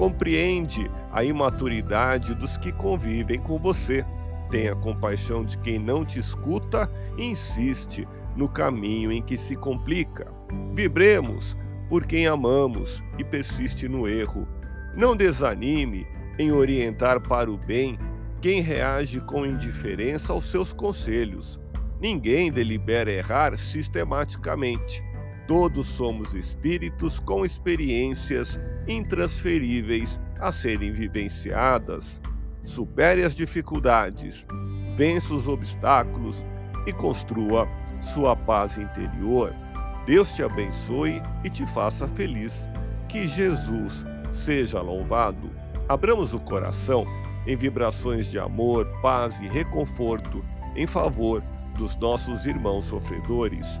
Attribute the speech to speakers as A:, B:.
A: Compreende a imaturidade dos que convivem com você Tenha compaixão de quem não te escuta e insiste no caminho em que se complica. Vibremos por quem amamos e persiste no erro. Não desanime em orientar para o bem quem reage com indiferença aos seus conselhos. Ninguém delibera errar sistematicamente. Todos somos espíritos com experiências intransferíveis a serem vivenciadas supere as dificuldades, vença os obstáculos e construa sua paz interior. Deus te abençoe e te faça feliz. Que Jesus seja louvado. Abramos o coração em vibrações de amor, paz e reconforto em favor dos nossos irmãos sofredores,